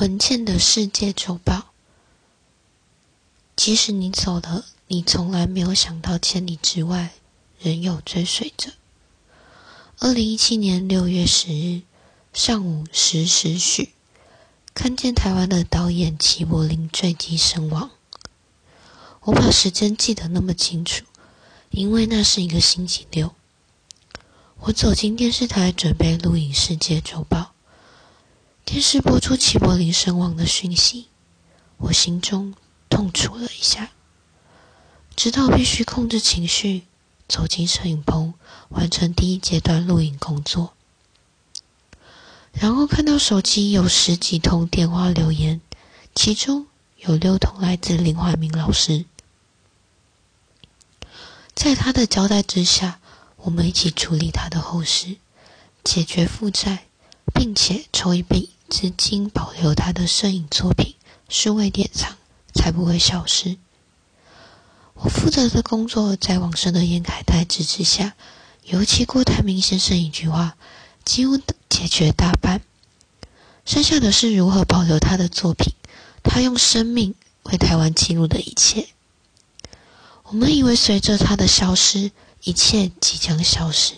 文件的世界周报。即使你走了，你从来没有想到千里之外仍有追随着。二零一七年六月十日上午十时许，看见台湾的导演齐柏林坠机身亡。我把时间记得那么清楚，因为那是一个星期六。我走进电视台，准备录影世界周报。电视播出齐柏林身亡的讯息，我心中痛楚了一下。知道必须控制情绪，走进摄影棚，完成第一阶段录影工作。然后看到手机有十几通电话留言，其中有六通来自林怀民老师。在他的交代之下，我们一起处理他的后事，解决负债，并且筹一笔。至今保留他的摄影作品，数位典藏才不会消失。我负责的工作在网上的严凯泰支持下，尤其郭台铭先生一句话，几乎解决大半。剩下的是如何保留他的作品，他用生命为台湾记录的一切。我们以为随着他的消失，一切即将消失。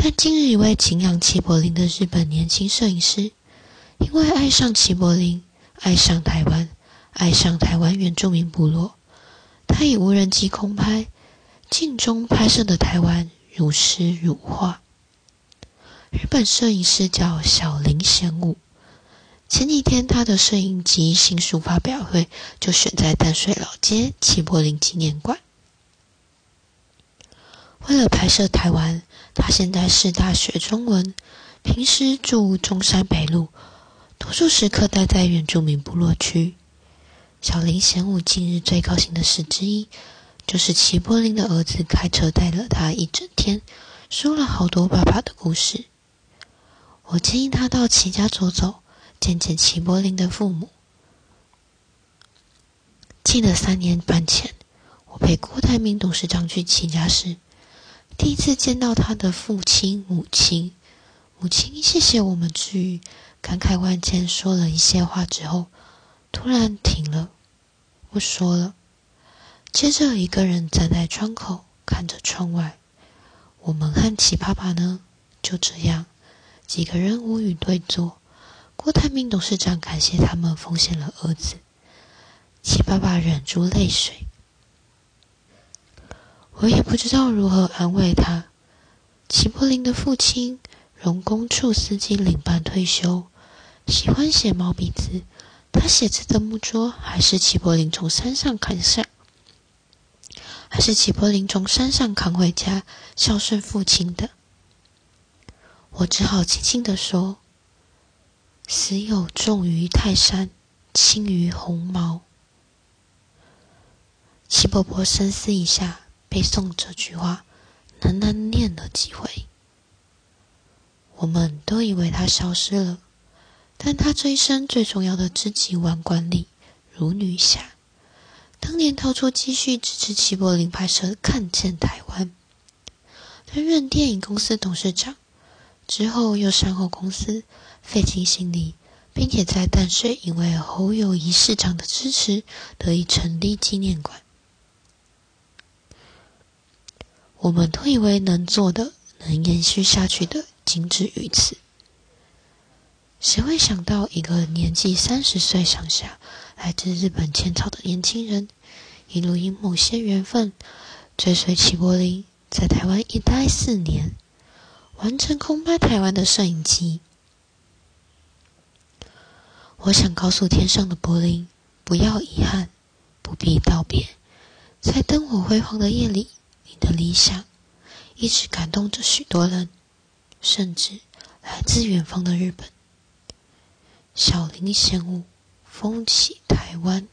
但今日一位敬仰齐柏林的日本年轻摄影师，因为爱上齐柏林，爱上台湾，爱上台湾原住民部落，他以无人机空拍，镜中拍摄的台湾如诗如画。日本摄影师叫小林贤武，前几天他的摄影集新书发表会就选在淡水老街齐柏林纪念馆。为了拍摄台湾。他现在是大学中文，平时住中山北路，多数时刻待在原住民部落区。小林贤武近日最高兴的事之一，就是齐柏林的儿子开车带了他一整天，说了好多爸爸的故事。我建议他到齐家走走，见见齐柏林的父母。记得三年半前，我陪郭台铭董事长去齐家时。第一次见到他的父亲、母亲，母亲谢谢我们之余，感慨万千，说了一些话之后，突然停了。不说了，接着一个人站在窗口看着窗外。我们和齐爸爸呢，就这样几个人无语对坐。郭台铭董事长感谢他们奉献了儿子，齐爸爸忍住泪水。我也不知道如何安慰他。齐柏林的父亲，荣工处司机领班退休，喜欢写毛笔字。他写字的木桌还是齐柏林从山上砍下，还是齐柏林从山上扛回家孝顺父亲的。我只好轻轻的说：“死有重于泰山，轻于鸿毛。”齐伯伯深思一下。背诵这句话，喃喃念了几回。我们都以为他消失了，但他这一生最重要的知己万管理如女侠，当年掏出积蓄支持齐柏林拍摄《看见台湾》，担任电影公司董事长，之后又善后公司，费尽心力，并且在淡水因为侯友谊市长的支持，得以成立纪念馆。我们都以为能做的、能延续下去的，仅止于此。谁会想到，一个年纪三十岁上下、来自日本浅草的年轻人，一路因某些缘分，追随齐柏林，在台湾一待四年，完成空拍台湾的摄影机。我想告诉天上的柏林，不要遗憾，不必道别，在灯火辉煌的夜里。的理想一直感动着许多人，甚至来自远方的日本。小林贤武，风起台湾。